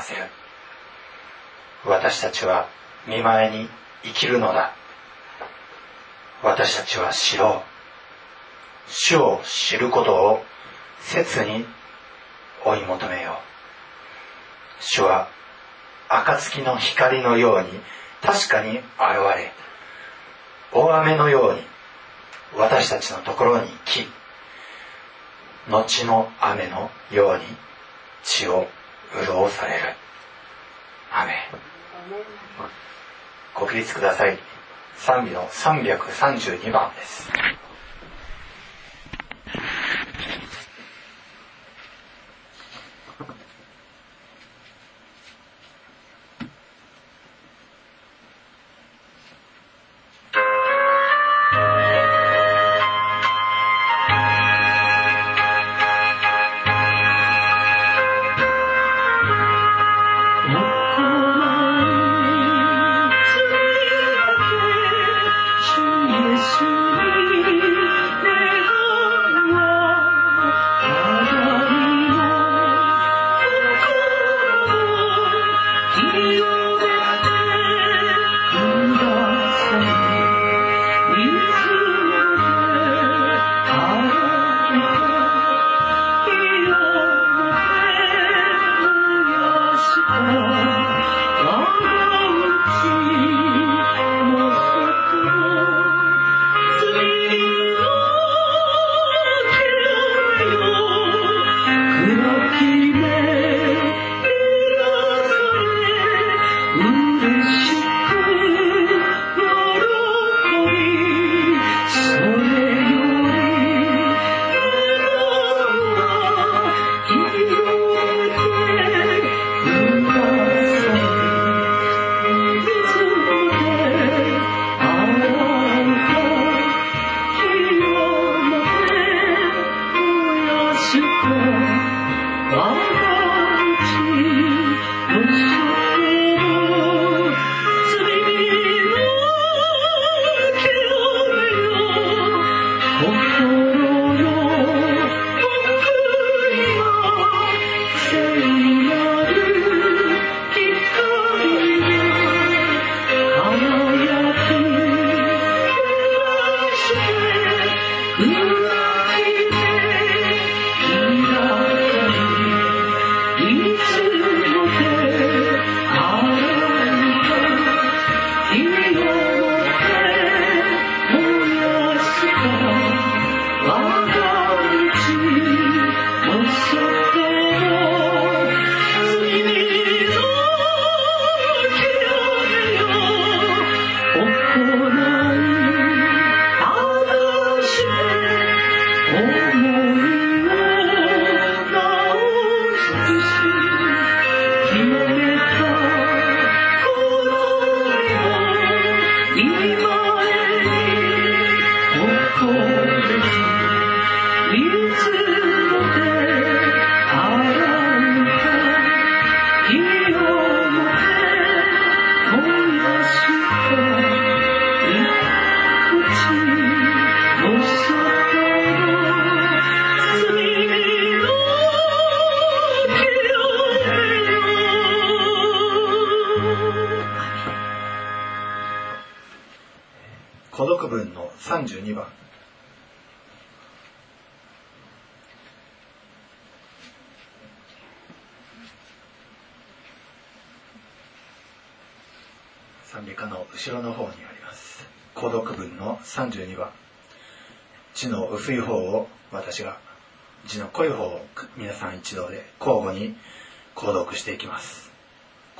せ。る私たちは見舞いに生きるのだ。私たちは知ろう。主を知ることを切に追い求めよう。主は暁の光のように確かに現れ大雨のように私たちのところに来後の雨のように地を潤される。雨。ご起立ください。賛美の332番です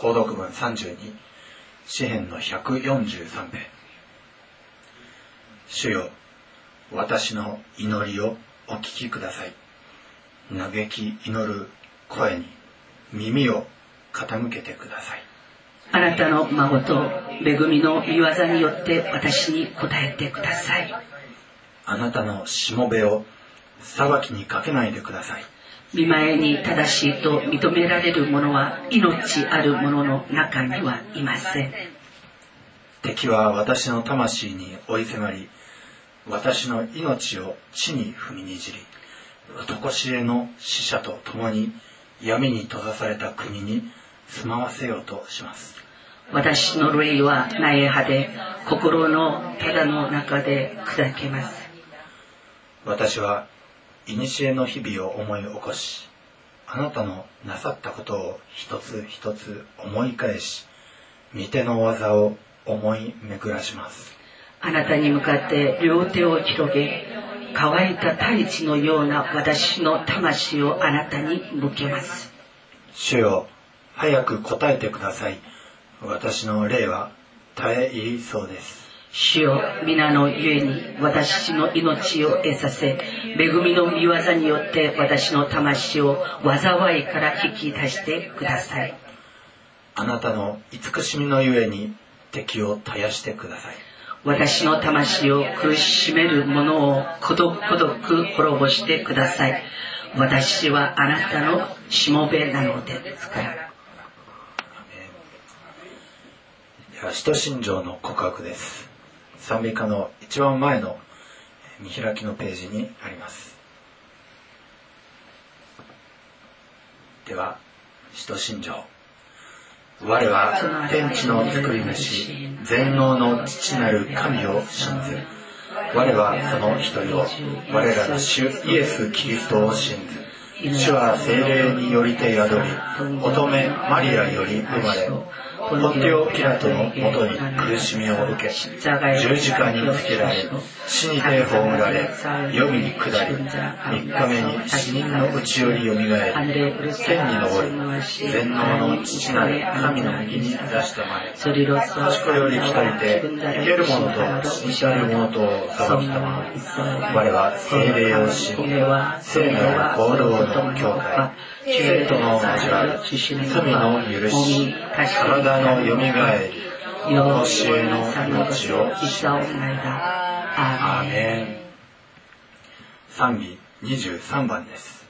購読文32詩編の143編主よ私の祈りをお聞きください。嘆き祈る声に耳を傾けてください。あなたの孫と恵みの御業によって私に答えてください。あなたのしもべを裁きにかけないでください見前に正しいと認められる者は命ある者の中にはいません。敵は私の魂に追い迫り私の命を地に踏みにじり常しえの死者と共に闇に閉ざされた国に住まわせようとします。私の霊は苗派で心のただの中で砕けます。私は古の日々を思い起こしあなたのなさったことを一つ一つ思い返し御手の技を思い巡らします。あなたに向かって両手を広げ乾いた大地のような私の魂をあなたに向けます。主よ早く答えてください。私の霊は耐え入りそうです主よ皆のゆえに私の命を得させ恵みの御業によって私の魂を災いから引き出してください。あなたの慈しみのゆえに敵を絶やしてください。私の魂を苦しめる者を孤独孤独滅ぼしてください。私はあなたのしもべなのですからでは使徒信条の告白です賛美歌の一番前の見開きのページにあります。では使徒信条。我は天地の作り主全能の父なる神を信ず。我はその一人を我らの主イエス・キリストを信ず。主は精霊によりて宿り乙女マリアより生まれ。ポンテオ・ピラトのもとに苦しみを受け十字架につけられ死にて葬られ黄泉に下り三日目に死人のうちよりよみがえり天に昇り全能の父なる神の右に出したまえ父子より来たりて生ける者と死にたる者とを裁きたまえ我は精霊を信じ聖なる行動の教会生徒の交わり罪の許し体のよみがえり教えの命をアーメン賛美23番です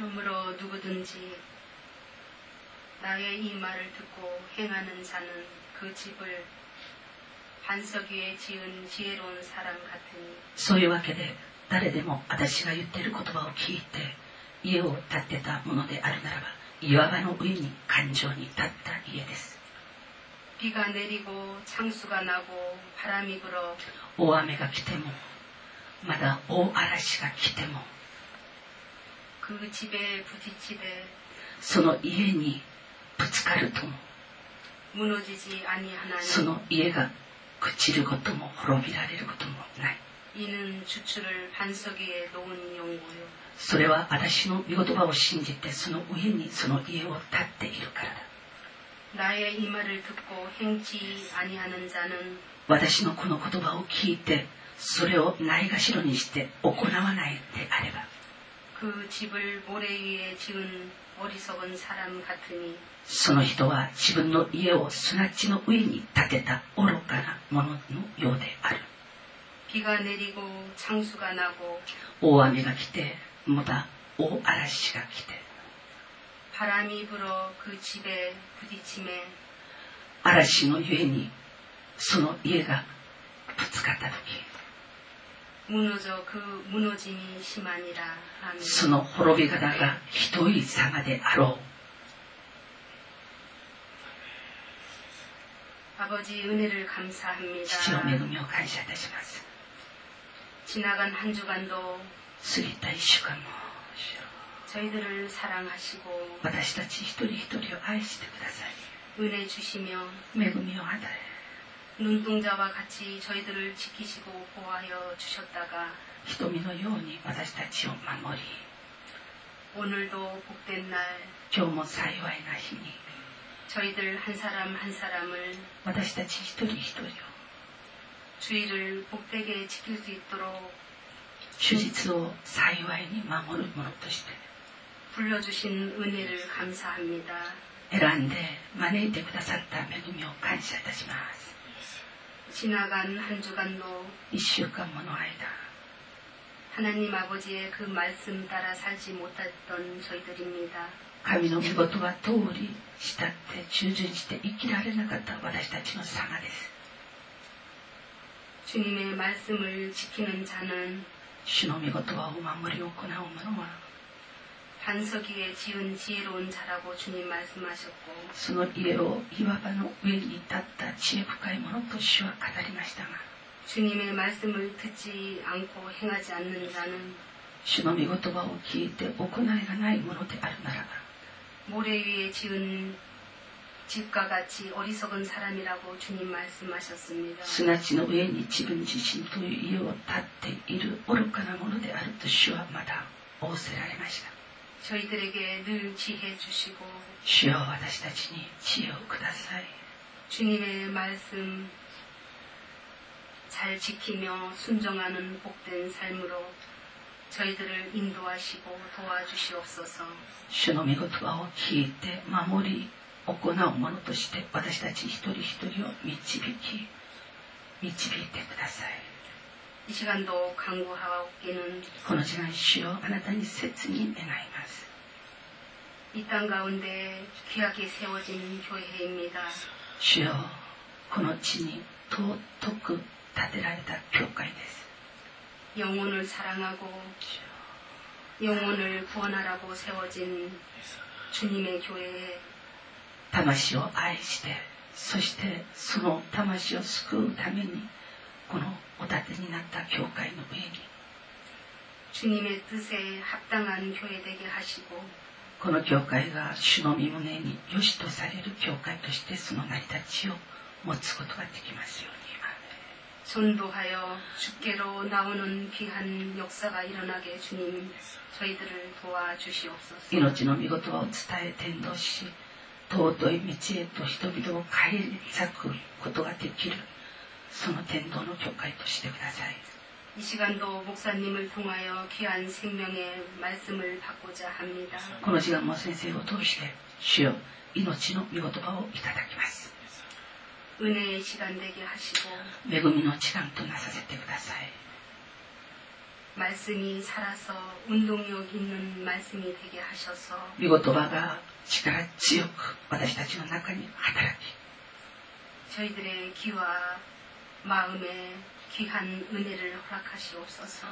그러므로 누구든지 나의 이 말을 듣고 행하는 자는 그 집을 반석 위에 지은 지혜로운 사람 같으니そういうわけで誰でも私が言ってる言葉を聞いて家を建てたものであるならば岩場の上に感情に立った家です日が、ねりご、チャンスが、なご、パラミグロ大雨が来てもまだ大嵐が来てもその家にぶつかるとも。その家が朽ちることも滅びられることもない。それは私の御言葉を信じてその上にその家を建っているからだ。私のこの言葉を聞いてそれをないがしろにして行わないであればその人は自分の家を砂地の上に建てた愚かなもののようである。大雨が来て、また大嵐が来て。嵐のゆえにその家がぶつかった時。その滅び方がひどい様であろう。父の恵みを感謝いたします。過ぎた1週間も私たち一人一人を愛してください。恵みを与え 눈동자와 같이 저희들을 지키시고 보호하여 주셨다가 瞳のように私たちを守り 오늘도 복된 날 今日も幸いな日に 저희들 한 사람 한 사람을 私たち一人一人を 주의를 복되게 지킬 수 있도록 手術を幸いに守るものとして 불러주신 은혜를 감사합니다. 選んで招いてくださった恵みを感謝いたします 지나간 한 주간도 一週間もの間 하나님 아버지의 그 말씀 따라 살지 못했던 저희들입니다. 神の御事は通り慕って従順して生きられなかった私たちの様です 주님의 말씀을 지키는 자는 主の御事はお守りを行う者は 반석 위에 지은 지혜로운 자라고 주님 말씀하셨고 その家を岩場の上に立った知恵深い者と主は語りましたが 주님의 말씀을 듣지 않고 행하지 않는 자는 主の御言葉を聞いて行いがないものであるならば 모래 위에 지은 집과 같이 어리석은 사람이라고 주님 말씀하셨습니다. 砂地の上に自分自身という家を建っている愚かなものであると主はまた仰せられました 저희들에게 늘 지혜 주시고 主よ私たちに知恵をください 주님의 말씀 잘 지키며 순종하는 복된 삶으로 저희들을 인도하시고 도와주시옵소서. 主の御言葉を聞いて守り行うものとして私たち一人一人を導き導いてください 이 시간도 강구하옵기는 この時間主よあなたに切に願います 이 땅 가운데 귀하게 세워진 교회입니다. 主よこの地に尊く建てられた教会です 영혼을 사랑하고 영혼을 구원하라고 세워진 주님의 교회에 魂を愛してそしてその魂を救うためにこのお立て になった教会の上に 주님의 뜻에 합당한 교회 되게 하시고 この教会が主の御胸に良しとされる教会としてその成り立ちを持つことができますように 전도하여 주께로 나오는 귀한 역사가 일어나게 주님 저희들을 도와주시옵소서. 命の御言葉を伝え伝道し尊い道へと人々を返り咲くことができる その伝道の教会としてください 이 시간도 목사님을 통하여 귀한 생명의 말씀을 받고자 합니다. この時間も先生を通して主よ命の御言葉をいただきます 은혜의 시간 되게 하시고 恵みの時間となさせてください 말씀이 살아서 운동력 있는 말씀이 되게 하셔서 御言葉が力強く私たちの中に働き 저희들의 귀와 마음에 귀한 은혜를 허락하시옵소서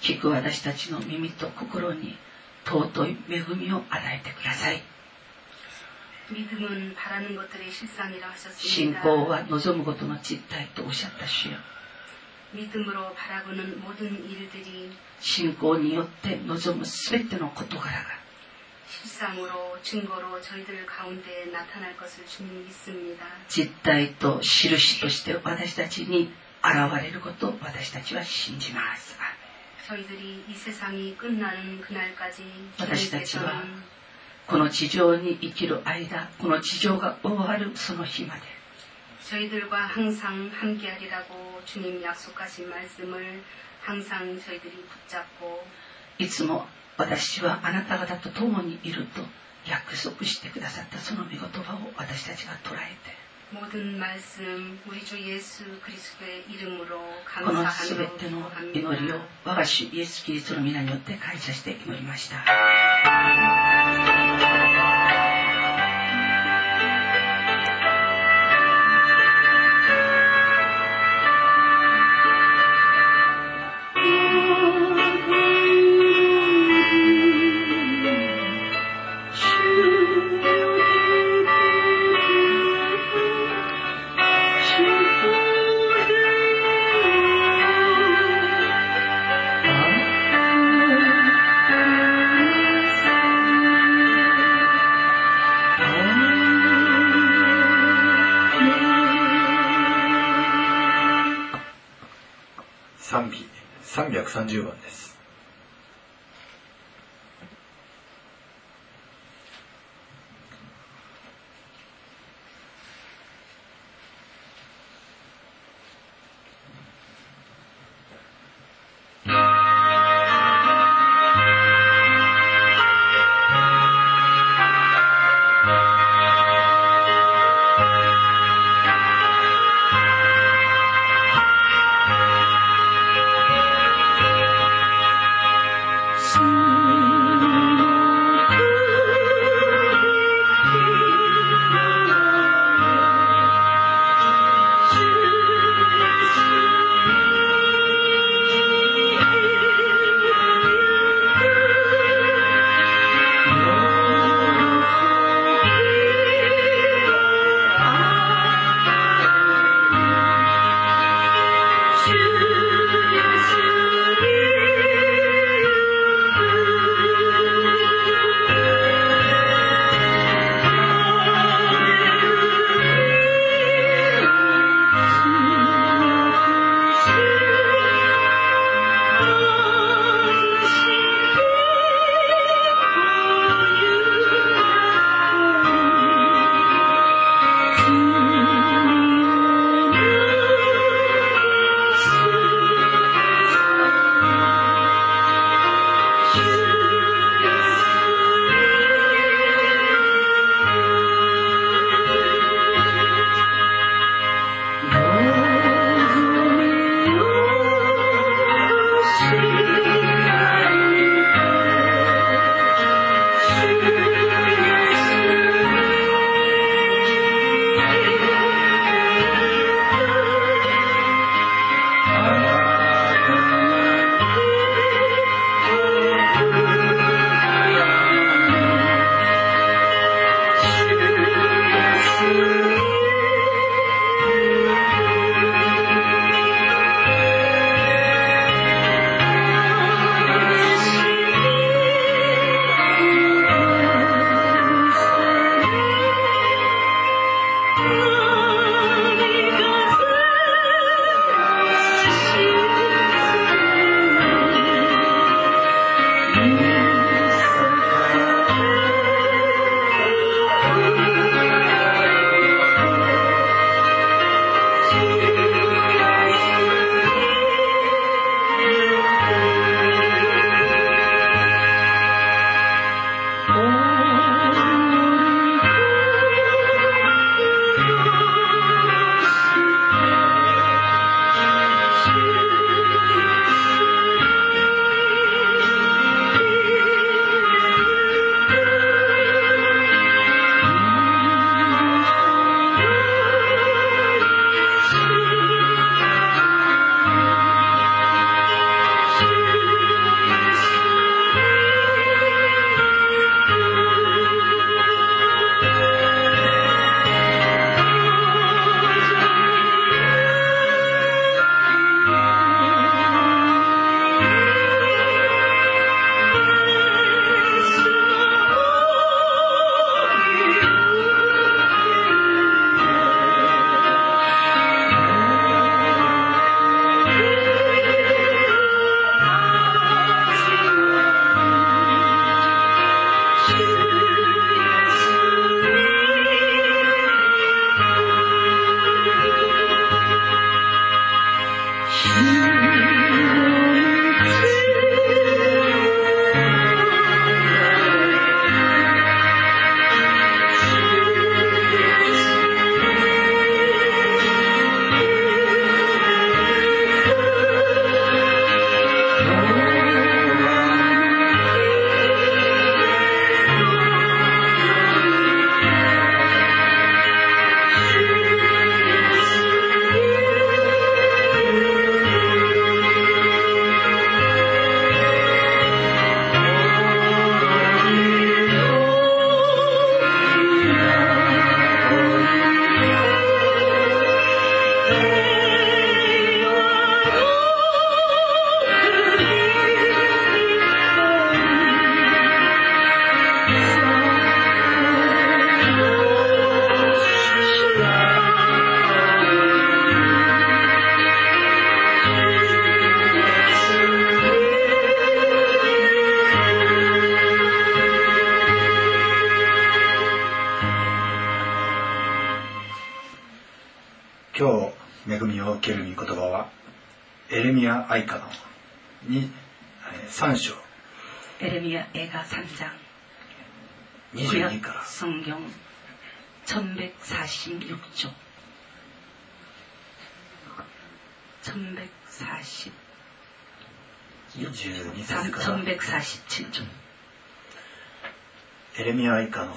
聞く私たちの耳と心に尊い恵みを与えてください 믿음은 바라는 것들의 실상이라 信 하셨습니다. 仰は望むことの実態とおっしゃった主よ 믿음으로 바라보는 모든 일들이 信仰によって望む全ての事柄が 실상으로 증거로 저희들 가운데 나타날 것을 주님 믿습니다. 実態と印として私たちに現れることを私たちは信じます 저희들이 이 세상이 끝나는 그날까지 私たちは 주님께서는 この地上に生きる間この地上が終わるその日まで 저희들과 항상 함께하리라고 주님 약속하신 말씀을 항상 저희들이 붙잡고 いつも 私はあなた方と共にいると約束してくださったその御言葉を私たちが捉えて 모든 말씀 우리 주 예수 그리스도의 이름으로 この全 감사하며 ての 기도합니다. 祈りを我が主イエス・キリストの皆によって感謝して祈りました。 130番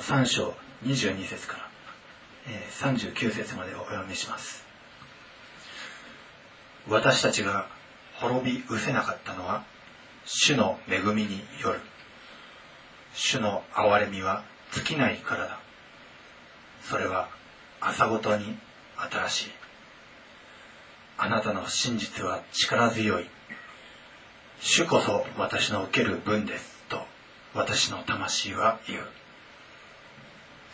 3章22節から、え39節までお読みします。私たちが滅び失せなかったのは主の恵みによる。主の憐れみは尽きないからだ。それは朝ごとに新しい。あなたの真実は力強い。主こそ私の受ける分ですと私の魂は言う。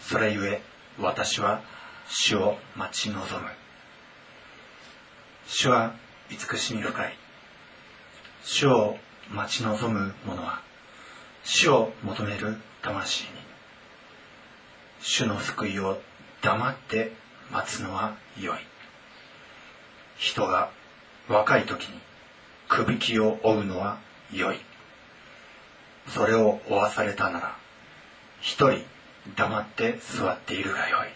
それゆえ私は主を待ち望む。主は慈しみ深い。主を待ち望む者は主を求める魂に。主の救いを黙って待つのは良い。人が若い時にくびきを追うのは良い。それを負わされたなら一人黙って座っているがよい。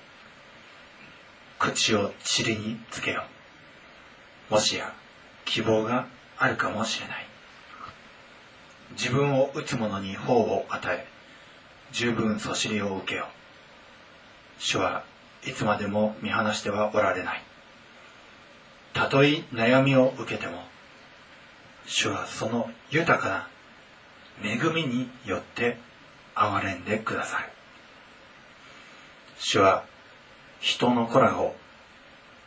口を塵につけよもしや希望があるかもしれない。自分を打つ者に頬を与え十分そしりを受けよ主はいつまでも見放してはおられない。たとえ悩みを受けても主はその豊かな恵みによって憐れんでくださる主は人の子らを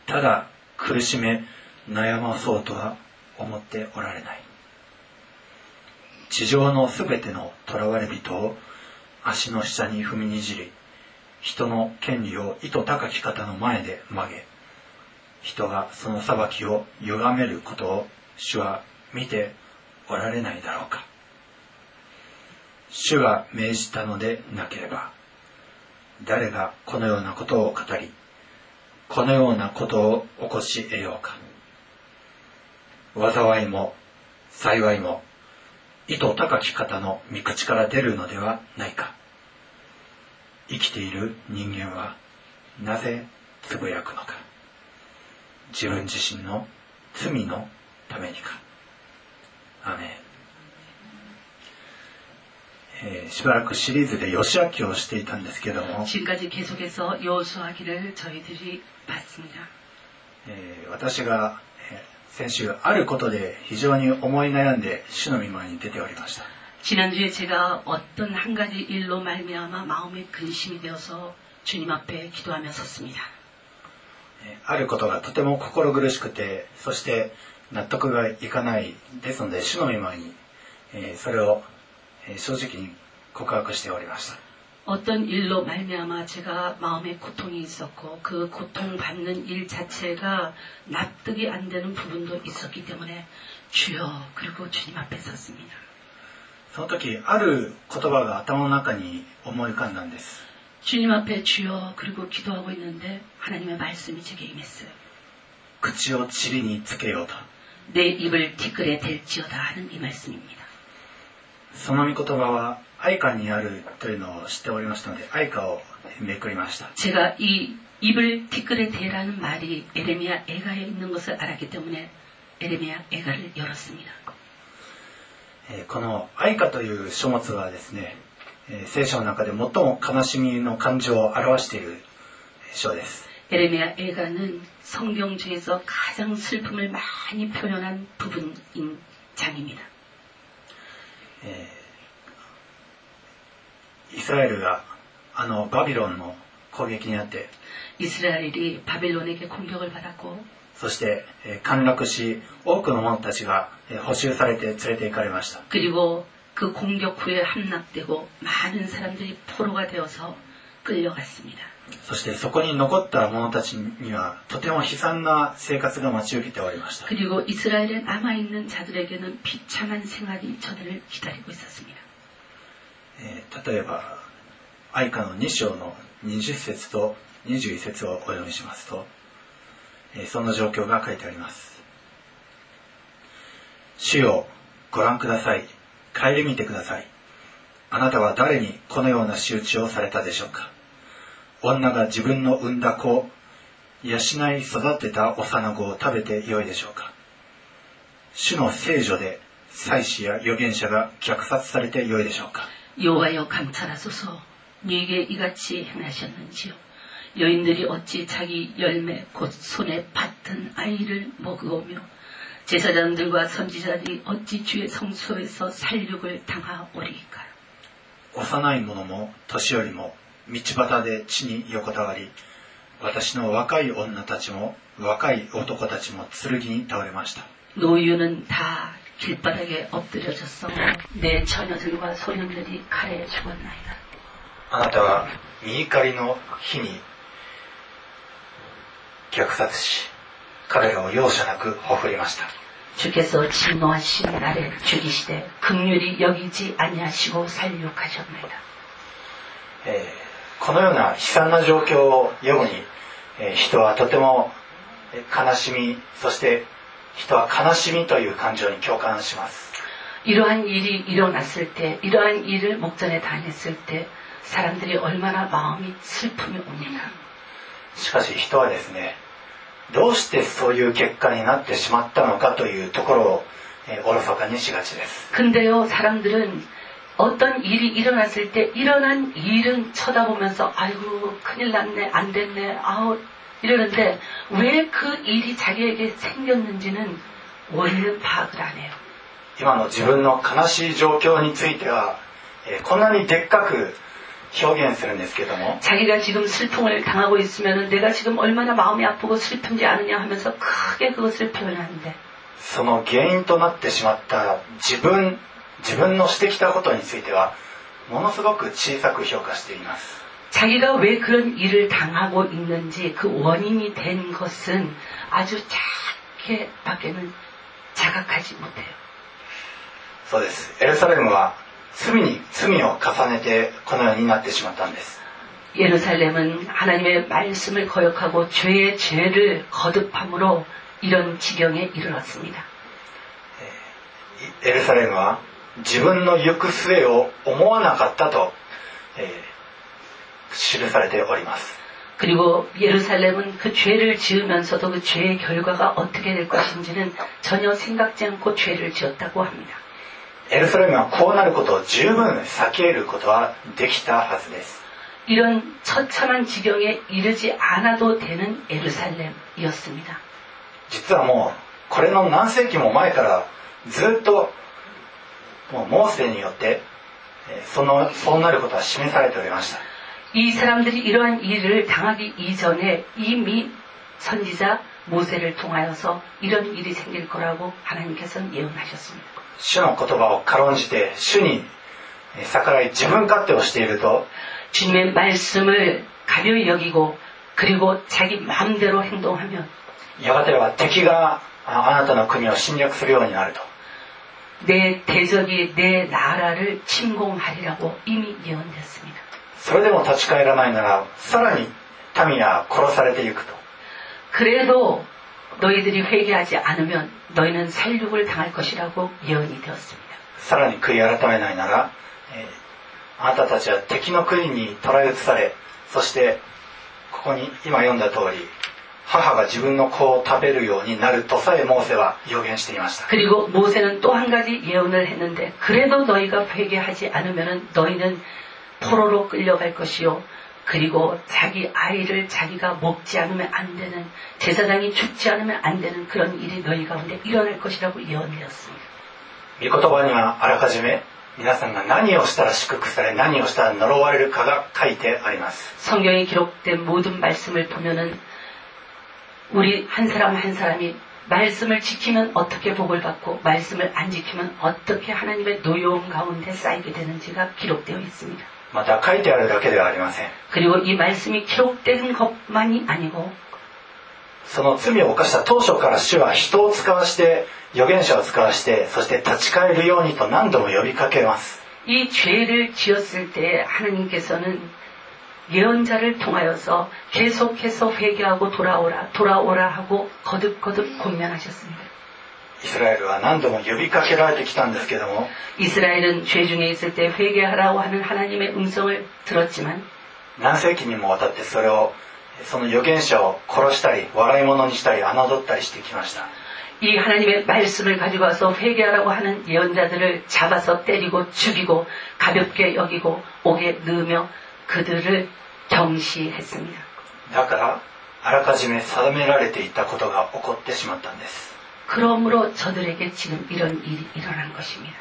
ただ苦しめ悩まそうとは思っておられない。地上のすべての囚われ人を足の下に踏みにじり人の権利を意図高き方の前で曲げ人がその裁きを歪めることを主は見ておられないだろうか。主が命じたのでなければ誰がこのようなことを語りこのようなことを起こし得ようか。災いも幸いも意図高き方の御口から出るのではないか。生きている人間はなぜつぶやくのか。自分自身の罪のためにか。アメン。えーしばらくシリーズで義明をしていたんですけども、 지금까지 계속해서 여호수아기를 저희들이 봤습니다. えー私が、えー先週あることで非常に思い悩んで主の御前に出ておりました 지난주에 제가 어떤 한 가지 일로 말미암아 마음에 근심이 되어서 주님 앞에 기도하며 섰습니다. えーあることがとても心苦しくてそして納得がいかないですので主の御前に、えーそれを、えー 正直に告白しておりました 어떤 일로 말미암아 제가 마음에 고통이 있었고 그 고통받는 일 자체가 납득이 안 되는 부분도 있었기 때문에 주여 그리고 주님 앞에 섰습니다. その時ある言葉が頭の中に思い浮かんだんです 주님 앞에 주여 그리고 기도하고 있는데 하나님의 말씀이 제게 임했어요. 口を塵につけようと 내 입을 티끌에 댈지어다 하는 이 말씀입니다. その御言葉は愛歌にあるというのを知っておりましたので愛歌をめくりました 제가 이 입을 티끌에 대라는 말이 에레미야 애가에 있는 것을 알았기 때문에 에레미야 애가를 열었습니다. えーこの愛歌という書物はですね、えー聖書の中で最も悲しみの感情を表している書です 에레미야 애가는 성경 중에서 가장 슬픔을 많이 표현한 부분인 장입니다. イスラエルがあのバビロンの攻撃にあって 이스라엘이 바벨론에게 공격을 받았고 そして、えー陥落し多くの者たちが、えー捕囚されて連れて行かれました 그리고 그 공격 후에 함락되고 많은 사람들이 포로가 되어서 끌려갔습니다. そしてそこに残った者たちにはとても悲惨な生活が待ち受けておりました 그리고 이스라엘에 남아있는 자들에게는 비참한 생활이 저들을 기다리고 있었습니다. えー例えば愛歌の2章の20節と21節をお読みしますと、えーその状況が書いてあります主よご覧ください顧みてくださいあなたは誰にこのような仕打ちをされたでしょうか 女が自分の産んだ子養い育てた幼子を食べてよいでしょうか主の聖女で祭司や預言者が虐殺されてよいでしょうか 여호와여 감찰하소서 네게 이같이 행하셨는지요 여인들이 어찌 자기 열매 곧 손에 받든 아이를 먹으오며 제사장들과 선지자들이 어찌 주의 성소에서 살육을 당하오리까요 幼い者も年寄りも 道端で地に横たわり私の若い女たちも若い男たちも剣に倒れました 노유는 다 길바닥에 엎드려졌어 내 처녀들과 소년들이 칼에 죽었나이다 あなたは見怒りの日に虐殺し彼らを容赦なくほふりました 주께서 진노하신 날에 죽이시되 극률이 여기지 아니하시고 살육하셨나이다 えー このような悲惨な状況を読むに、人はとても悲しみそして人は悲しみという感情に共感します이러한 일이 일어났을 때, 이러한 일을 목전에 당했을 때, 사람들이 얼마나 마음이 슬픔이 옵니 까? しかし人はですね、どうしてそういう結果になってしまったのかというところをおろそかにしがちです。근데 요, 사람들은 어떤 일이 일어났을 때, 일어난 일은 쳐다보면서, 아이고, 큰일 났네, 안 됐네, 아우, 이러는데, 왜 그 일이 자기에게 생겼는지는 원인은 파악을 안 해요. 今の自分の悲しい状況については、えーこんなにでっかく表現するんですけども 자기가 지금 슬픔을 당하고 있으면 내가 지금 얼마나 마음이 아프고 슬픈지 아느냐 하면서 크게 그것을 표현하는데 その原因となってしまった自分 自分のしてきたことについてはものすごく小さく評価しています 자기가 왜 그런 일을 당하고 있는지 그 원인이 된 것은 아주 작게 밖에는 자각하지 못해요. そうですエルサレムは罪に罪を重ねてこのようになってしまったんです 예루살렘은 하나님의 말씀을 거역하고 죄의 죄를 거듭함으로 이런 지경에 이르렀습니다. エルサレムは 自分の行く末を思わなかったと、えー記されております 그리고 예루살렘은 그 죄를 지으면서도 그 죄의 결과가 어떻게 될 것인지는 전혀 생각지 않고 죄를 지었다고 합니다. エルサレムはこうなることを十分避けることはできたはずです 이런 처참한 지경에 이르지 않아도 되는 예루살렘이었습니다. 実はもうこれの何世紀も前からずっと もうモーセによってそのそうなることは示されておりました이사람들이이러한일을당하기이전에이미선지자모세를통하여서이런일이생길거라고하나님께서는예언하셨습니다主の言葉を軽んじて主に逆らい自分勝手をしていると주님의말씀을가벼이여기고그리고자기마음대로행동하면やがては敵があなたの国を侵略するようになると 내 대적이 내 나라를 침공하리라고 이미 예언됐습니다. それでも立ち返らないならさらに民は殺されていくと 그래도 너희들이 회개하지 않으면 너희는 살육을 당할 것이라고 예언이 되었습니다. さらに悔い改めないなら、えーあなたたちは敵の国に捕らえ移されそしてここに今読んだ通り 母が自分の子を食べるようになるとさえモーセは予言していました 그리고 모세는 또 한 가지 예언을 했는데 그래도 너희가 회개하지 않으면 너희는 포로로 끌려갈 것이요 그리고 자기 아이를 자기가 먹지 않으면 안 되는 제사장이 죽지 않으면 안 되는 그런 일이 너희 가운데 일어날 것이라고 예언되었습니다. 御言葉にはあらかじめ皆さんが何をしたら祝福され何をしたら呪われるかが書いてあります 성경에 기록된 모든 말씀을 보면은 우리 한 사람 한 사람이 말씀을 지키면 어떻게 복을 받고 말씀을 안 지키면 어떻게 하나님의 노여움 가운데 쌓이게 되는지가 기록되어 있습니다. また書いてあるだけではありません 그리고 이 말씀이 기록된 것만이 아니고 その罪を犯した当初から主は人を使わして預言者を使わしてそして立ち返るようにと何度も呼びかけます 이 죄를 지었을 때 하나님께서는 예언자를 통하여서 계속해서 회개하고 돌아오라 돌아오라 하고 거듭거듭 권면하셨습니다. イスラエルは何度も呼びかけられてきたんですけども 이스라엘은 죄 중에 있을 때 회개하라고 하는 하나님의 음성을 들었지만 何世紀にもわたってそれをその預言者を殺したり笑い物にしたり侮ったりしてきました 이 하나님의 말씀을 가지고 와서 회개하라고 하는 예언자들을 잡아서 때리고 죽이고 가볍게 여기고 옥에 넣으며 그들을 경시했습니다. だからあらかじめ定められていたことが起こってしまったんです 그러므로 저들에게 지금 이런 일이 일어난 것입니다.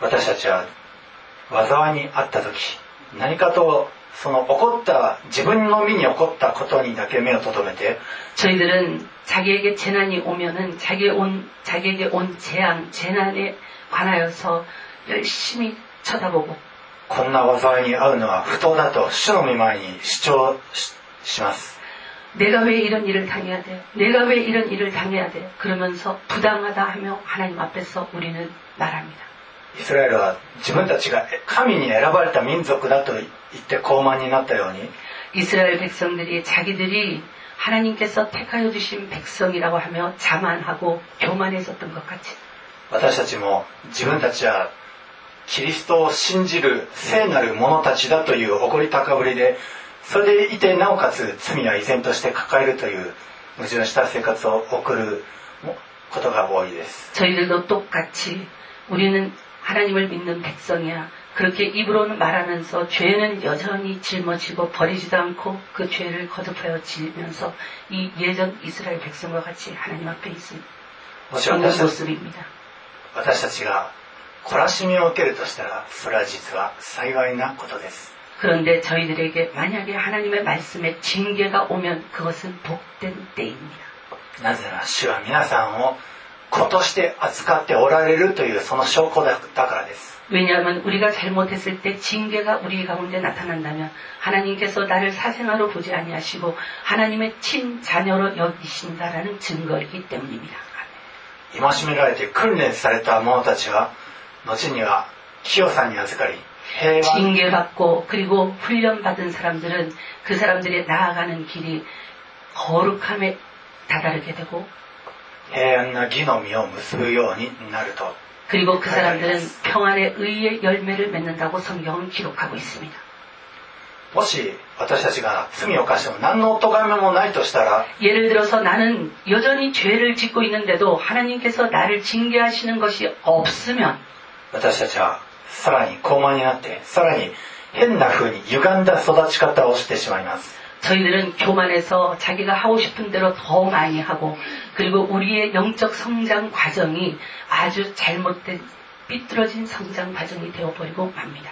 私たちは災いにあった時何かとその起こった自分の身に起こったことにだけ目を留めて 저희들은 자기에게 재난이 오면은 자기 온 자기에게 온 재앙 재난에 관하여서 열심히 쳐다보고 こんな災いに遭うのは不当だと主の御前に主張しします 내가 왜 이런 일을 당해야 돼? 내가 왜 이런 일을 당해야 돼? 그러면서 부당하다 하며 하나님 앞에서 우리는 말합니다. イスラエルは自分たちが神に選ばれた民族だと言って傲慢になったように 이스라엘 백성들이 자기들이 하나님께서 택하여 주신 백성이라고 하며 자만하고 교만했었던 것 같이 私たちも自分たちは キリストを信じる聖なる者たちだという誇り高ぶりでそれでいてなおかつ罪は依然として抱えるという矛盾した生活を送ることが多いです 저희들도 똑같이 우리는 하나님을 믿는 백성이야. 그렇게 입으로는 말하면서 죄는 여전히 짊어지고 버리지도 않고 그 죄를 거듭하여 지면서 이 예전 이스라엘 백성과 같이 하나님 앞에 있습니다. もし 그런 私たち 모습입니다. 私たちが 懲らしみを受けるとしたらそれは実は幸いなことです 그런데 저희들에게 만약에 하나님의 말씀에 징계가 오면 그것은 복된 때입니다. なぜなら主は皆さんを子として扱っておられるというその証拠だだからです 왜냐하면 우리가 잘못했을 때 징계가 우리 가운데 나타난다면 하나님께서 나를 사생아로 보지 아니하시고 하나님의 친 자녀로 여기신다라는 증거이기 때문입니다. 戒められて訓練された者たちは 後には清さに預かり平和 징계받고 그리고 훈련받은 사람들은 그 사람들이 나아가는 길이 거룩함에 다다르게 되고 平安な義の実を結ぶようになると 그리고 그 사람들은 평안의 의의 열매를 맺는다고 성경은 기록하고 있습니다. もし私たちが罪を犯しても何の咎めもないとしたら 예를 들어서 나는 여전히 죄를 짓고 있는데도 하나님께서 나를 징계하시는 것이 없으면 私たちはさらに高慢になってさらに変な風に歪んだ育ち方をしてしまいます 저희들은 교만해서 자기가 하고 싶은 대로 더 많이 하고 그리고 우리의 영적 성장 과정이 아주 잘못된 삐뚤어진 성장 과정이 되어버리고 맙니다.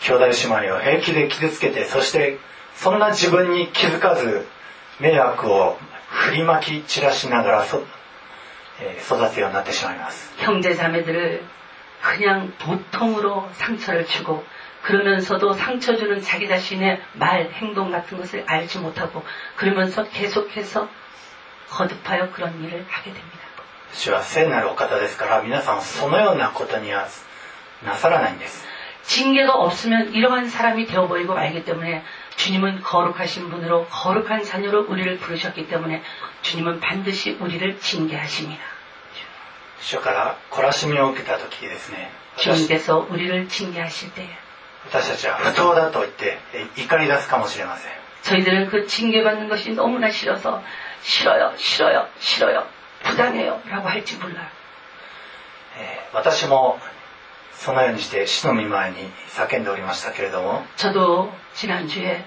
兄弟姉妹を平気で傷つけてそしてそんな自分に気づかず迷惑を振りまき散らしながらそ、えー育つようになってしまいます 형제 자매들을 그냥 보통으로 상처를 주고 그러면서도 상처 주는 자기 자신의 말, 행동 같은 것을 알지 못하고 그러면서 계속해서 거듭하여 그런 일을 하게 됩니다. 主は聖なるお方ですから皆さんそのようなことにはなさらないんです 징계가 없으면 이러한 사람이 되어버리고 말기 때문에 주님은 거룩하신 분으로 거룩한 자녀로 우리를 부르셨기 때문에 주님은 반드시 우리를 징계하십니다. 主から懲らしみを受けた時ですね私 주님께서 우리를 징계하실 때에 私たちは不当だと言ってえ怒り出すかもしれません 저희들은 그 징계받는 것이 너무나 싫어서 싫어요, 싫어요, 싫어요, 부당해요 라고 할지 몰라요. えー私もそのようにして主の御前に叫んでおりましたけれども 저도 지난주에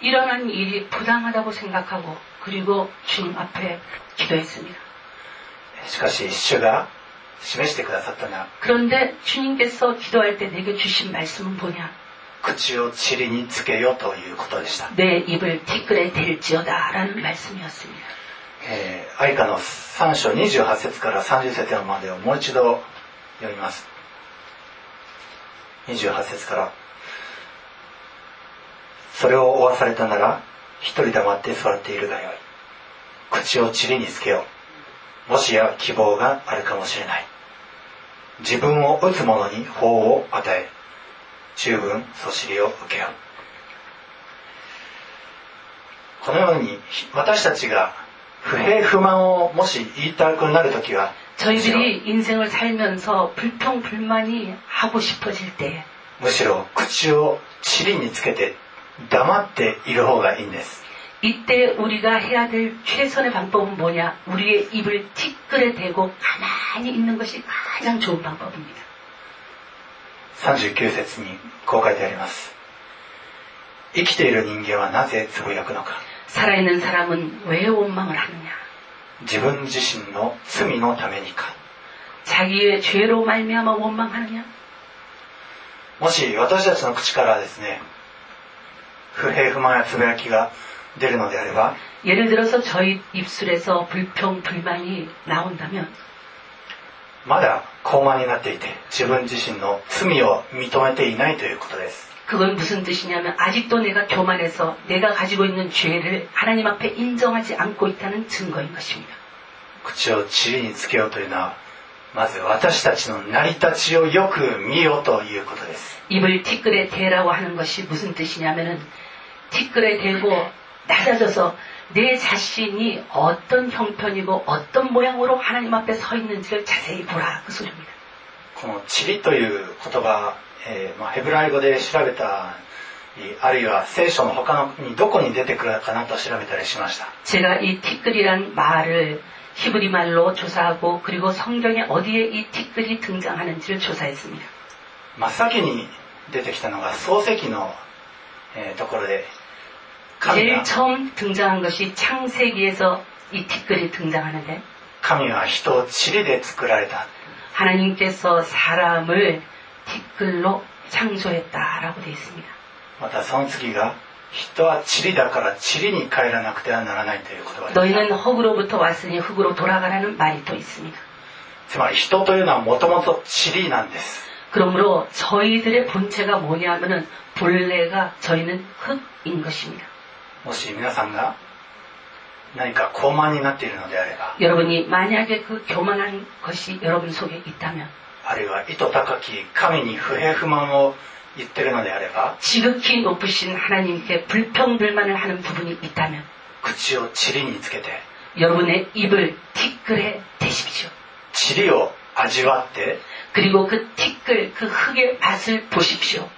일어난 일이 부당하다고 생각하고 그리고 주님 앞에 기도했습니다. しかし主が示してくださったのは 그런데 주님께서 기도할 때 내게 주신 말씀은 뭐냐? 口を塵につけよということでした、 내 입을 티끌에 댈지어다 라는 말씀이었습니다. えー、愛花の3章28節から30節までをもう一度読みます28節からそれを負わされたなら一人黙って座っているがよい口を塵につけよう もしや希望があるかもしれない自分を打つ者に法を与え十分そしりを受けようこのように私たちが不平不満をもし言いたくなるときは 저희들이 인생을 살면서 불평 불만이 하고 싶어질 때 むしろ口を塵につけて黙っている方がいいんです 이때 우리가 해야 될 최선의 방법은 뭐냐? 우리의 입을 티끌에 대고 가만히 있는 것이 가장 좋은 방법입니다. 39節にこう書いてあります生きている人間はなぜつぶやくのか 살아있는 사람은 왜 원망을 하느냐? 自分自身の罪のためにか 자기의 죄로 말미암아 원망하느냐? もし私たちの口からですね不平不満やつぶやきが 出るのであれば 예를 들어서 저희 입술에서 불평 불만이 나온다면 まだ高慢になっていて自分自身の罪を認めていないということです 그건 무슨 뜻이냐면 아직도 내가 교만해서 내가 가지고 있는 죄를 하나님 앞에 인정하지 않고 있다는 증거인 것입니다. 口を塵につけようというのはまず私たちの成り立ちをよく見よということです 입을 티끌에 대라고 하는 것이 무슨 뜻이냐면은 티끌에 대고 낮아져서 내 자신이 어떤 형편이고 어떤 모양으로 하나님 앞에 서 있는지를 자세히 보라 그 소리입니다. この塵という言葉、えーまあ、ヘブライ語で調べたりあるいは聖書の他のにどこに出てくるかなと調べたりしました 제가 이 티끌이란 말을 히브리 말로 조사하고 그리고 성경에 어디에 이 티끌이 등장하는지를 조사했습니다. 真っ先に出てきたのが漱石の、えーところで神 제일 は 처음 등장한 것이 창세기에서 이 티끌이 등장하는데 神は人を塵で作られた 하나님께서 사람을 티끌로 창조했다라고 되어 있습니다. またその次が人は塵だから塵に帰らなくてはならないという言葉です 너희는 흙으로부터 왔으니 흙으로 돌아가라는 말이 또 있습니다. つまり人というのはもともと塵なんです 그러므로 저희들의 본체가 뭐냐면은 본래가 저희는 흙인 것입니다. もし皆さんが何か高慢になっているのであれば 여러분이 만약에 그 교만한 것이 여러분 속에 있다면 あるいは意図高き神に不平不満を言ってるのであれば 지극히 높으신 하나님께 불평불만을 하는 부분이 있다면 口を塵につけて 여러분의 입을 티끌에 대십시오. 塵を味わって 그리고 그 티끌, 그 흙의 맛을 보십시오.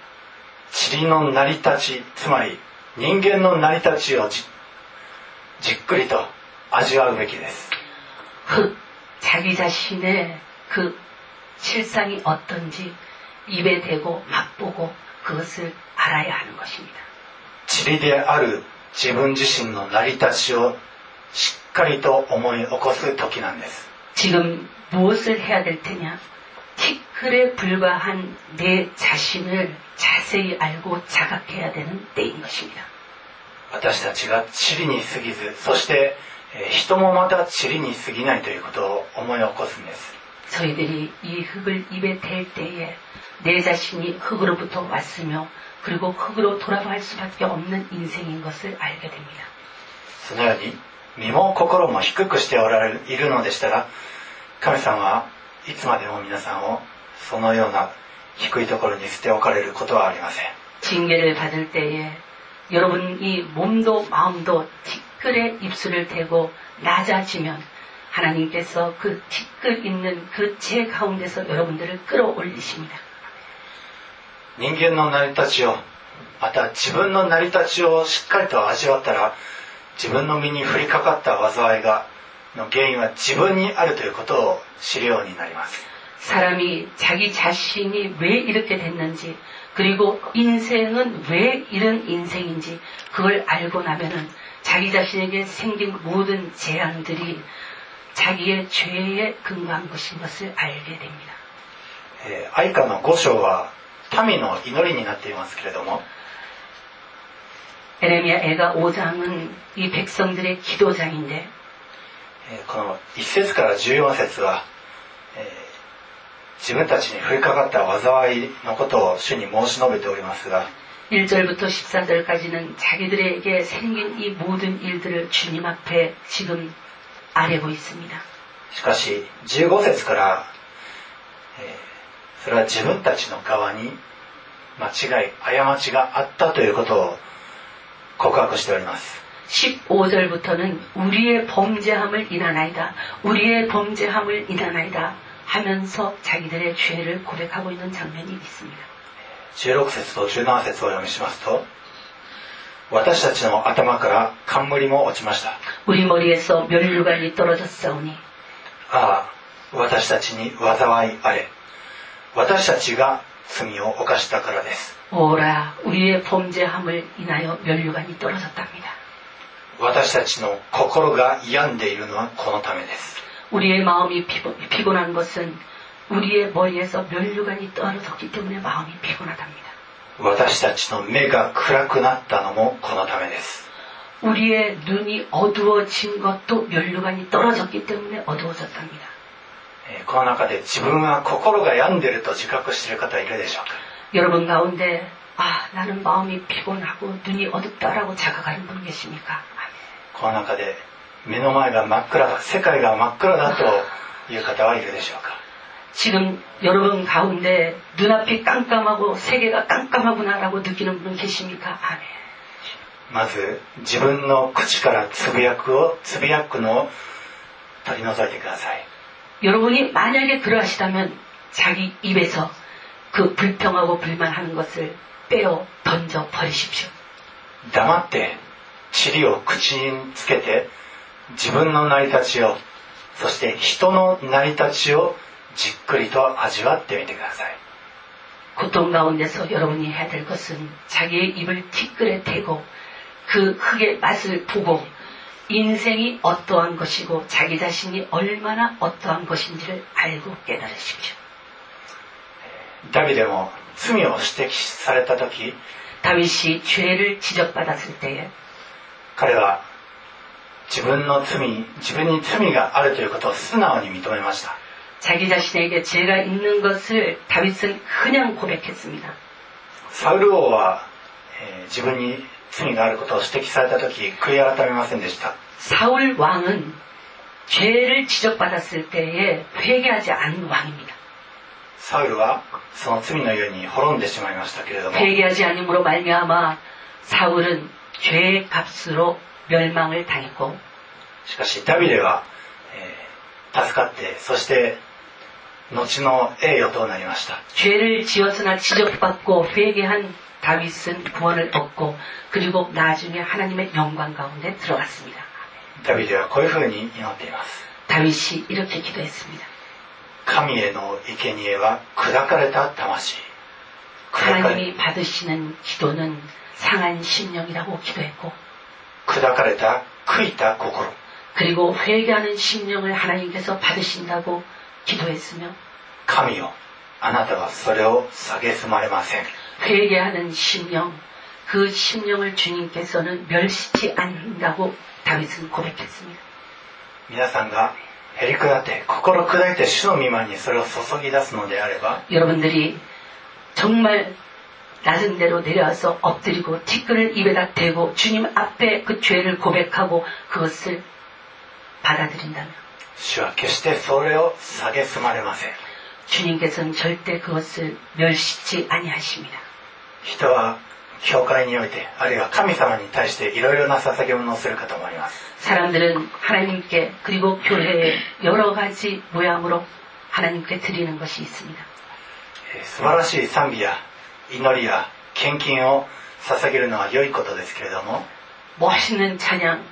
塵の成り立ちつまり 人間の成り立ちをじじっくりと味わうべきです 흙, 자기 자신의 그 실상이 어떤지 입에 대고 맛보고 그것을 알아야 하는 것입니다. 塵である自分自身の成り立ちをしっかりと思い起こす時なんです 지금 무엇을 해야 될 테냐? 티끌에 불과한 내 자신을 자세히 알고 자각해야 되는 때인 것입니다. 私たちが塵に過ぎずそしてえー人もまた塵に過ぎないということを思い起こすんです 저희들이 이 흙을 입에 댈 때에 내 자신이 흙으로부터 왔으며 그리고 흙으로 돌아갈 수밖에 없는 인생인 것을 알게 됩니다. そのように身も心も低くしておられるいるのでしたら神様はいつまでも皆さんをそのような低いところに捨て置かれることはありません 징계를 받을 때에 여러분이 몸도 마음도 티끌에 입술을 대고 낮아지면 하나님께서 그 티끌 있는 그 재 가운데서 여러분들을 끌어올리십니다. 人間の成り立ちをまた自分の成り立ちをしっかりと味わったら自分の身に降りかかった災いがの原因は自分にあるということを知るようになります 사람이 자기 자신이 왜 이렇게 됐는지 그리고 인생은 왜 이런 인생인지 그걸 알고 나면은 자기 자신에게 생긴 모든 재앙들이 자기의 죄에 근거한 것인 것을 알게 됩니다. 哀歌の5章は民の祈りになっていますけれども 에레미야 애가 5장은 이 백성들의 기도장인데 この1節から14節は、えー 自分たちに降りかかった災いのことを主に申し述べておりますが 1절부터 14절까지는 자기들에게 생긴 이 모든 일들을 주님 앞에 지금 아뢰고 있습니다. しかし15節から、えーそれは自分たちの側に間違い過ちがあったということを告白しております 15절부터는 우리의 범죄함을 인하나이다. 우리의 범죄함을 인하나이다. 하면서 자기들의 죄를 고백하고 있는 장면이 있습니다. 16節と17節をお読みしますと私たちの頭から冠も落ちました 우리 머리에서 멸류관이 떨어졌사오니 ああ私たちに災いあれ私たちが罪を犯したからです 오라 우리의 범죄함을 인하여 멸류관이 떨어졌답니다. 私たちの心が病んでいるのはこのためです 우리의 마음이 피곤, 피곤한 것은 우리의 머리에서 멸류관이 떨어졌기 때문에 마음이 피곤하답니다. 私たちの目が暗くなったのもこのためです 우리의 눈이 어두워진 것도 멸류관이 떨어졌기 때문에 어두워졌답니다. えーこの中で自分は心が病んでいると自覚している方いるでしょうか 여러분 가운데 아 나는 마음이 피곤하고 눈이 어둡다라고 자각하는 분 계십니까? 아멘. この中で 目の前が真っ暗だ世界が真っ暗だという方はいるでしょうか 지금 여러분 가운데 눈앞이 깜깜하고 세계가 깜깜하구나라고 느끼는 분 계십니까? 아멘. まず自分の口からつぶやくをつぶやくのを取り除いてください 여러분이 만약에 그러하시다면 자기 입에서 그 불평하고 불만하는 것을 빼어 던져 버리십시오. 黙って塵を口につけて 自分の成り立ちをそして人の成り立ちをじっくりと味わってみてください 고통 가운데서 여러분이 해야 될 것은 자기의 입을 티끌에 대고 그 흙의 맛을 보고 인생이 어떠한 것이고 자기 자신이 얼마나 어떠한 것인지를 알고 깨달으십시오. ダビデも罪を指摘された時 다윗이 죄를 지적받았을 때에 彼は 自分の罪自分に罪があるということを素直に認めました 자기 자신에게 죄가 있는 것을 다윗은 그냥 고백했습니다. サウル王は、えー自分に罪があることを指摘された時悔い改めませんでした 사울 왕은 죄를 지적받았을 때에 회개하지 않은 왕입니다. サウルはその罪のゆえに滅んでしまいましたけれども 회개하지 않음으로 말미암아 사울은 죄의 값으로 멸망을 당했고 しかしダビデは、えー助かってそして後の栄誉となりました 죄를 지었으나 지적받고 회개한 다윗은 구원을 얻고 그리고 나중에 하나님의 영광 가운데 들어갔습니다. ダビデはこういうふうに祈っています 다윗이 이렇게 기도했습니다. 神への生贄は砕かれた魂砕かれ 하나님이 받으시는 기도는 상한 심령이라고 기도했고 砕かれた悔いた心 그리고 회개하는 심령을 하나님께서 받으신다고 기도했으며 神よあなたはそれを蔑まれません 회개하는 심령 그 심령을 주님께서는 멸시치 않는다고 다윗은 고백했습니다. 皆さんがへりくだって心砕いて主の御前にそれを注ぎ出すのであれば 여러분들이 정말 낮은 대로 내려와서 엎드리고 티끌을 입에다 대고 주님 앞에 그 죄를 고백하고 그것을 받아들인다면 主は決してそれを蔑まれません 주님께서는 절대 그것을 멸시치 아니하십니다. 人は 教会においてあるいは神様に対していろいろな捧げ物をするかと思います 사람들은 하나님께 그리고 교회에 여러 가지 모양으로 하나님께 드리는 것이 있습니다. えー素晴らしい賛美や 祈りや献金を捧げるのは良いことですけれども 멋있는 찬양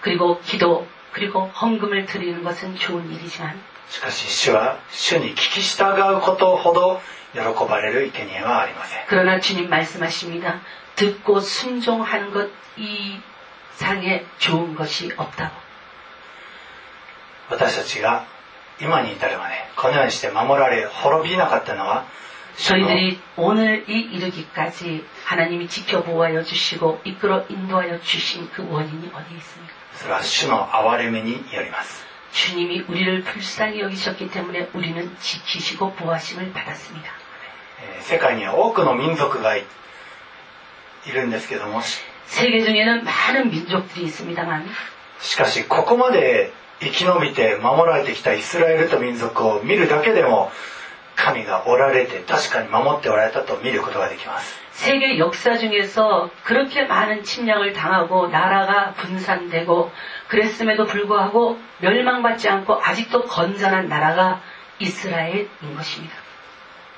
그리고 기도 그리고 헌금을 드리는 것은 좋은 일이지만 しかし主は主に聞き従うことほど喜ばれる生贄はありません 그러나 주님 말씀하십니다. 듣고 순종하는 것 이상의 좋은 것이 없다고. 私たちが今に至るまでこのようにして守られ滅びなかったのは主の 저희들이 오늘 이 이르기까지 하나님이 지켜보아여 주시고 이끌어 인도하여 주신 그 원인이 어디에 있습니까? それは主の憐れみによります 주님이 우리를 불쌍히 여기셨기 때문에 우리는 지키시고 보호하심을 받았습니다. えー世界には多くの民族がいいるんですけどもし 세계 중에는 많은 민족들이 있습니다만 しかしここまで生き延びて守られてきたイスラエルと民族を見るだけでも 神がおられて確かに守っておられたと見ることができます 세계 역사 중에서 그렇게 많은 침략을 당하고 나라가 분산되고 그랬음에도 불구하고 멸망받지 않고 아직도 건전한 나라가 이스라엘인 것입니다.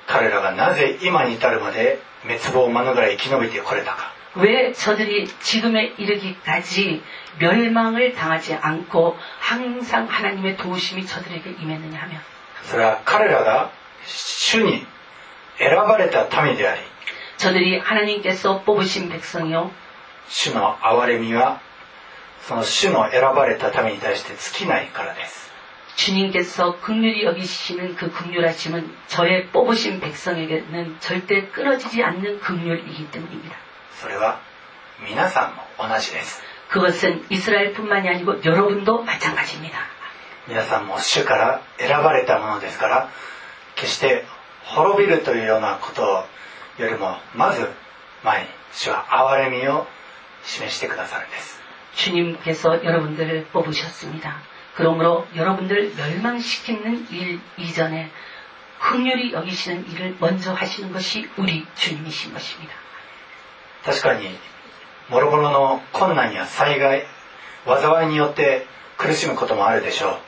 彼らがなぜ今に至るまで滅亡を免れ生き延びてこれたか 왜 저들이 지금에 이르기까지 멸망을 당하지 않고 항상 하나님의 도우심이 저들에게 임했느냐 하면 それは彼らが 主に選ばれた民であり 저들이 하나님께서 뽑으신 백성이요 主の憐れみはその主の選ばれた民に対して尽きないからです 주님께서 극률이 여기시는 그 극률하심은 저의 뽑으신 백성에게는 절대 끊어지지 않는 극률이기 때문입니다. それは皆さんも同じです 그것은 이스라엘뿐만이 아니고 여러분도 마찬가지입니다. 皆さんも主から選ばれたものですから 決して滅びるというようなことよりもまず前に主は憐れみを示してくださるんです 주님께서 여러분들을 뽑으셨습니다. 그러므로 여러분들을 멸망시키는 일 이전에 극률이 여기시는 일을 먼저 하시는 것이 우리 주님이신 것입니다. 確かに諸々の困難や災害災いによって苦しむこともあるでしょう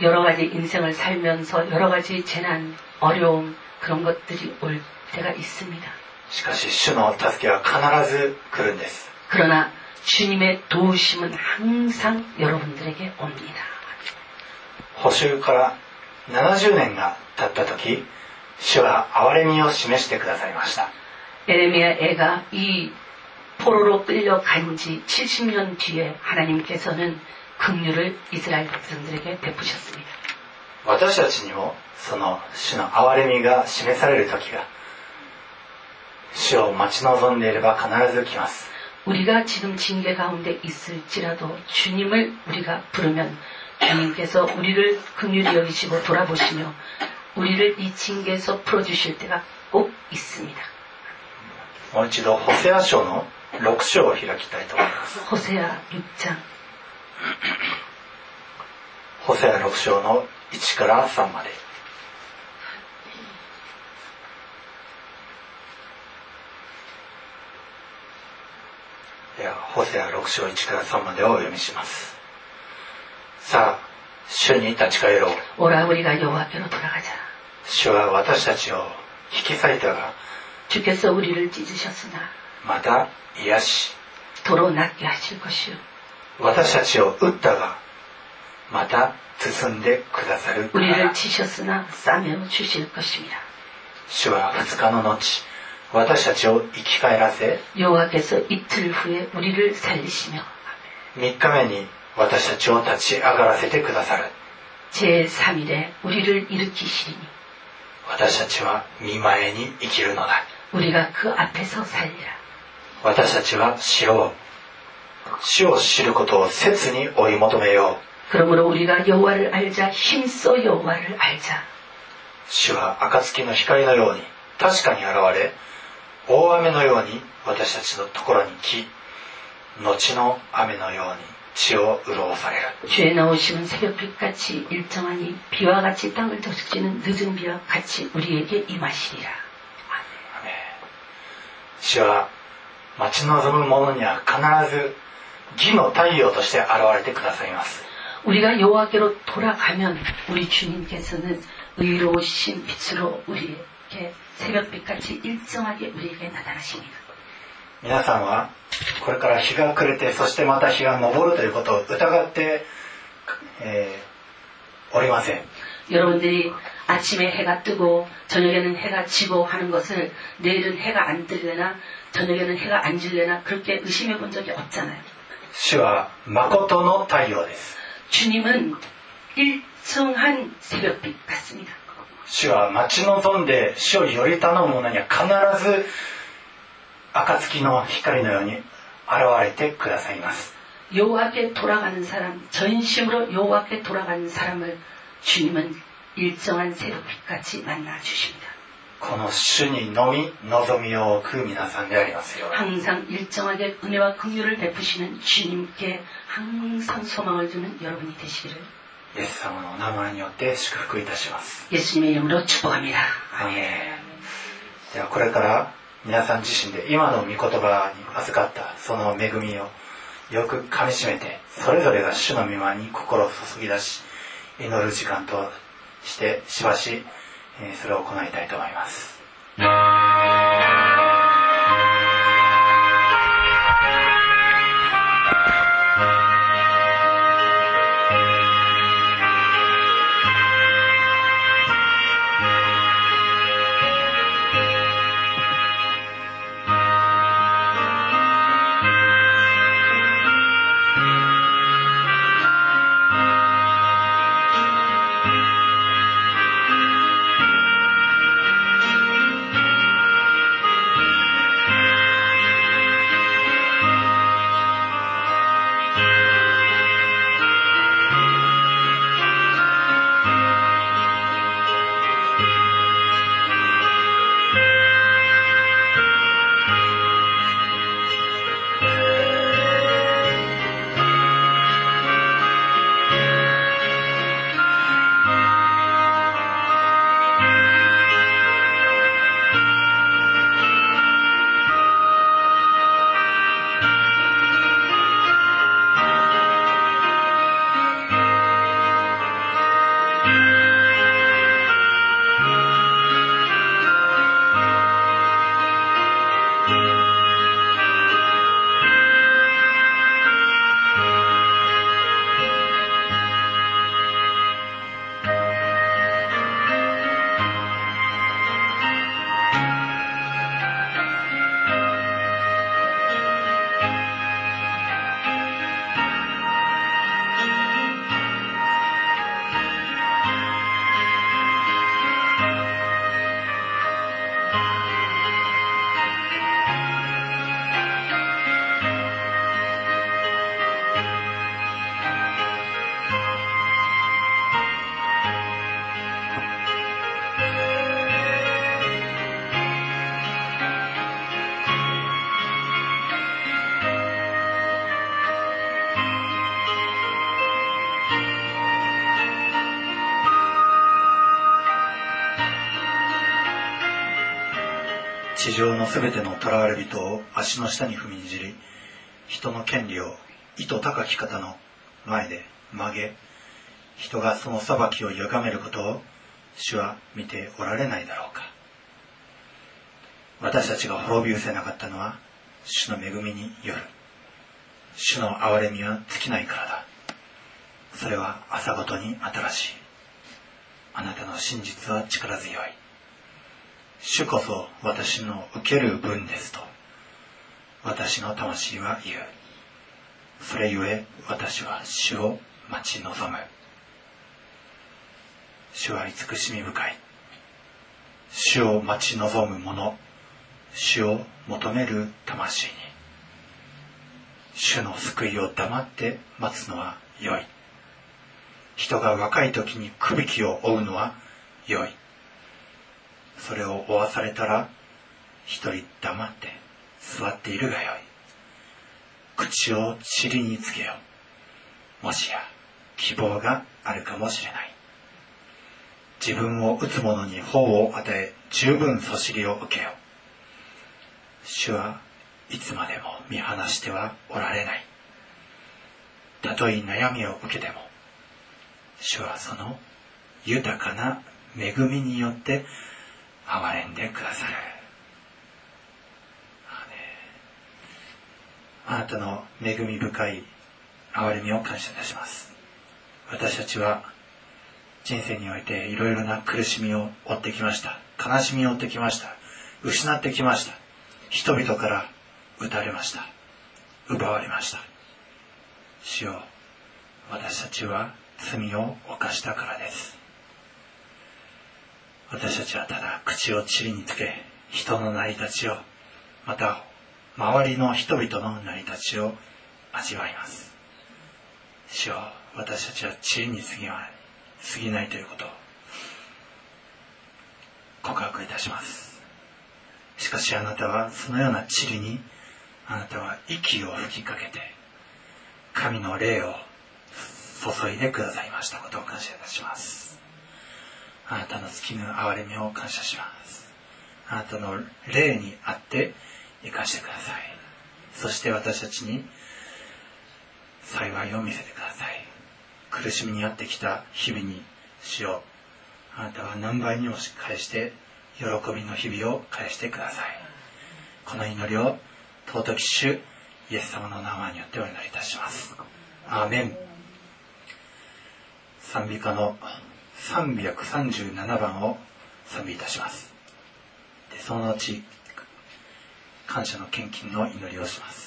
여러 가지 인생을 살면서 여러 가지 재난, 어려움 그런 것들이 올 때가 있습니다. しかし主の助けは必ず来るんです 그러나 주님의 도우심은 항상 여러분들에게 옵니다. 補修から70年が経った時主は憐れみを示してくださいました 에레미야 애가 이 포로로 끌려간 지 70년 뒤에 하나님께서는 긍휼을 이스라엘 백성들에게 베푸셨습니다. 私たちにもその主の憐れみが示される時が主を待ち望んでいれば必ず来ます 우리가 지금 징계 가운데 있을지라도 주님을 우리가 부르면 주님께서 우리를 긍휼히 여기시고 돌아보시며 우리를 이 징계에서 풀어주실 때가 꼭 있습니다. もう一度ホセア書の6章を開きたいと思います 호세아 6장 ホセア6章の1から3までではホセア6章1から3までをお読みしますさあ主に立ち返ろう 오라 우리가 여호와께로 돌아가자. 主は私たちを引き裂いたが 주께서 우리를 찢으셨으나 また癒し 도로 낫게 하실 것이요 私たちを打ったがまた包んでくださるから 우리를 치셨으나 싸매어 주실 것입니다. 主は2日の後私たちを生き返らせ 여호와께서 이틀 후에 우리를 살리시며 3日目に私たちを立ち上がらせてくださる 제3일에 우리를 일으키시리니 私たちは見前に生きるのだ 우리가 그 앞에서 살리라. 私たちは死を 死を知ることを切に追い求めよう 그러므로 우리가 여호와를 알자 힘써 여호와를 알자. 主は暁の光のように確かに現れ大雨のように私たちのところに来後の雨のように地を潤される 주의 나오심은 새벽빛같이 일정하니 비와 같이 땅을 적시는 늦은 비와 같이 우리에게 임하시리라. アメン主は 待ち望む者には必ず 義の太陽として現れてくださいます 우리가 여호와께로 돌아가면 우리 주님께서는 의로우신 빛으로 우리에게 새벽빛같이 일정하게 우리에게 나타나십니다. 皆さんはこれから日が暮れてそしてまた日が昇るということを疑って、えーおりません 여러분들이 아침에 해가 뜨고 저녁에는 해가 지고 하는 것을 내일은 해가 안 뜨려나 저녁에는 해가 안 질려나 그렇게 의심해 본 적이 없잖아요. 主は誠の太陽です 주님은 일정한 새벽빛 같습니다. 主は待ち望んで主をより頼む者には必ず暁の光のように現れてくださいます 여호와께 돌아가는 사람, 전심으로 여호와께 돌아가는 사람을 주님은 일정한 새벽빛같이 만나 주십니다. 다 この主にのみ望みを置く皆さんでありますように 항상 일정하게 은혜와 긍휼을 베푸시는 주님께 항상 소망을 두는 여러분이 되시기를 イエス様のお名前によって祝福いたします 예수님의 이름으로 축복합니다. アーメンではこれから皆さん自身で今の御言葉に預かったその恵みをよくかみしめてそれぞれが主の御前に心を注ぎ出し祈る時間としてしばし えそれを行いたいと思います。上のすべての囚われ人を足の下に踏みにじり人の権利を意図高き方の前で曲げ人がその裁きを歪めることを主は見ておられないだろうか。私たちが滅び失せなかったのは主の恵みによる。主の憐れみは尽きないからだ。それは朝ごとに新しい。あなたの真実は力強い。主こそ私の受ける分ですと。私の魂は言う。それゆえ私は主を待ち望む。主は慈しみ深い。主を待ち望む者。主を求める魂に。主の救いを黙って待つのは良い。人が若い時にくびきを追うのは良い。それを追わされたら一人黙って座っているがよい。口を塵につけよもしや希望があるかもしれない。自分を打つ者に法を与え十分そしりを受けよ主はいつまでも見放してはおられない。たとえ悩みを受けても主はその豊かな恵みによって憐れんでくださる。あなたの恵み深い憐れみを感謝いたします。私たちは人生においていろいろな苦しみを負ってきました。悲しみを負ってきました。失ってきました。人々から撃たれました。奪われました。主よ私たちは罪を犯したからです。私たちはただ口を塵につけ人の成り立ちをまた周りの人々の成り立ちを味わいます。主よ私たちは塵に過ぎない過ぎないということを告白いたします。しかしあなたはそのような塵にあなたは息を吹きかけて神の霊を注いでくださいましたことを感謝いたします。あなたの尽きぬ憐れみを感謝します。あなたの霊にあって生かしてください。そして私たちに幸いを見せてください。苦しみにあってきた日々にしよう。あなたは何倍にも返して喜びの日々を返してください。この祈りを尊き主イエス様の名前によってお祈りいたします。アーメン。賛美歌の337番を賛美いたします。でその後感謝の献金の祈りをします「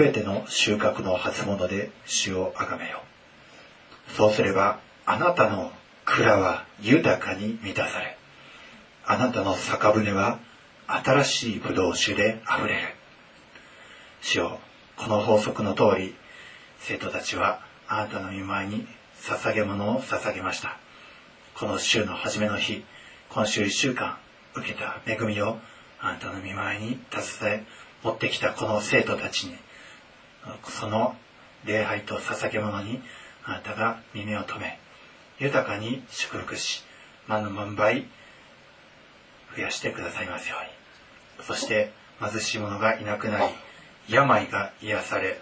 べての収穫の初物で主をあがめよそうすればあなたの蔵は豊かに満たされ。あなたの酒舟は新しいブドウ酒であふれる。主よこの法則の通り生徒たちはあなたの見舞いに捧げ物を捧げました。この週の初めの日今週1週間受けた恵みをあなたの見舞いに携え持ってきたこの生徒たちにその礼拝と捧げ物にあなたが耳を留め豊かに祝福し万の万倍増やしてくださいますように。そして貧しい者がいなくなり病が癒され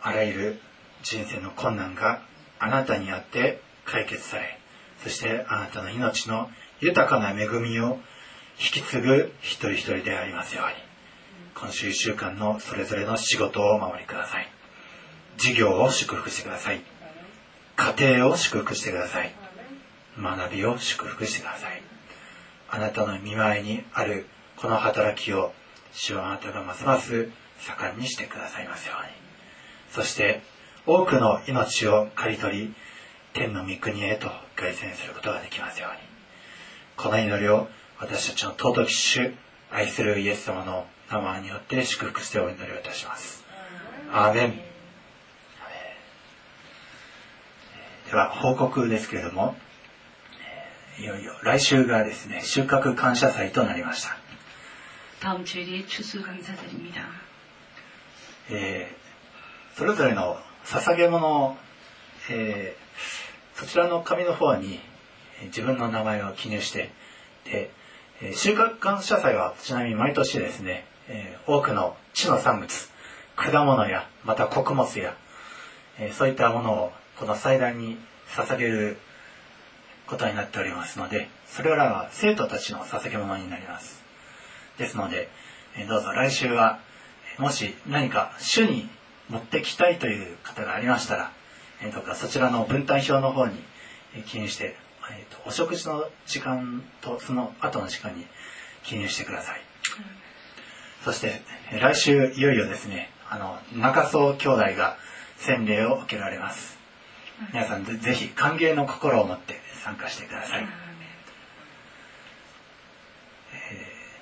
あらゆる人生の困難があなたにあって解決されそしてあなたの命の豊かな恵みを引き継ぐ一人一人でありますように。今週1週間のそれぞれの仕事をお守りください。事業を祝福してください。家庭を祝福してください。学びを祝福してください。あなたの見舞いにあるこの働きを主はあなたがますます盛んにしてくださいますように。そして多くの命を刈り取り天の御国へと凱旋することができますように。この祈りを私たちの尊き主愛するイエス様の様によって祝福してお祈りをいたします。アーメン。では、報告ですけれども、いよいよ来週がですね、収穫感謝祭となりました。えー、それぞれの捧げ物を、えー、そちらの紙の方に自分の名前を記入して、で、収穫感謝祭はちなみに毎年ですね、え多くの地の産物果物やまた穀物や、えそういったものをこの祭壇に捧げることになっておりますのでそれらは生徒たちの捧げ物になります。ですので、えどうぞ来週はもし何か主に持ってきたいという方がありましたら、えーどうかそちらの分担表の方に記入して、えーとお食事の時間とその後の時間に記入してください。そして来週いよいよですねあの中曽兄弟が洗礼を受けられます皆さんぜひ歓迎の心を持って参加してください、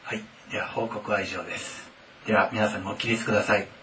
はい。では、報告は以上です。では、皆さんご起立ください。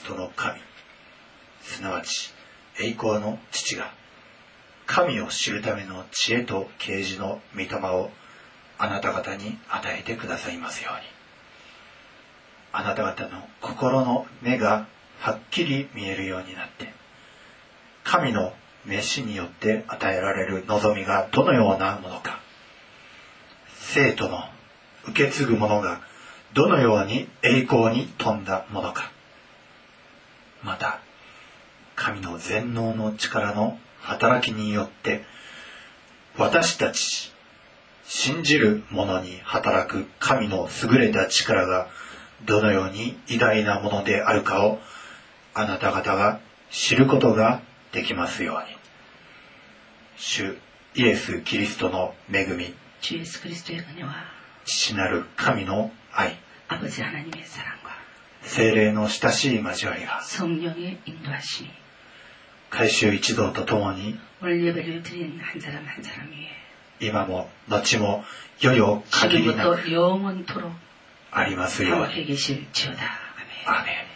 ス・トの神。すなわち栄光の父が神を知るための知恵と啓示の御霊をあなた方に与えてくださいますように。あなた方の心の目がはっきり見えるようになって神の召しによって与えられる望みがどのようなものか生徒の受け継ぐものがどのように栄光に富んだものかまた神の全能の力の働きによって私たち信じる者に働く神の優れた力がどのように偉大なものであるかをあなた方が知ることができますように主イエス・キリストの恵み 주 예수 그리스도의 은혜와 父なる神の愛 아버지 하나님의 사랑과 精霊の親しい交わりが。改修一同とともに今も後もよよ限りなくありますように。アメン